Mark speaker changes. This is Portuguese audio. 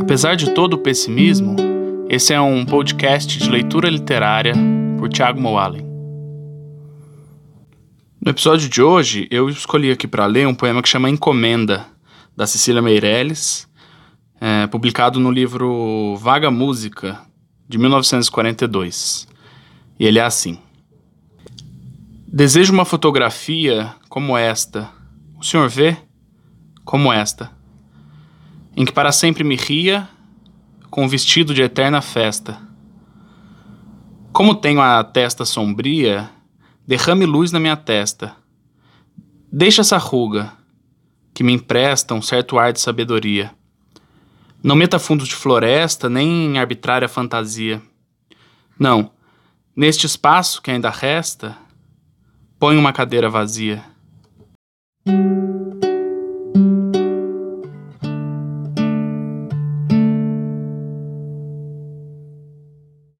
Speaker 1: Apesar de todo o pessimismo, esse é um podcast de leitura literária por Tiago Moalen. No episódio de hoje, eu escolhi aqui para ler um poema que chama Encomenda, da Cecília Meirelles, é, publicado no livro Vaga Música, de 1942. E ele é assim: Desejo uma fotografia como esta. O senhor vê? Como esta. Em que para sempre me ria com um vestido de eterna festa. Como tenho a testa sombria, derrame luz na minha testa. Deixa essa ruga, que me empresta um certo ar de sabedoria. Não meta fundos de floresta, nem em arbitrária fantasia. Não, neste espaço que ainda resta, põe uma cadeira vazia.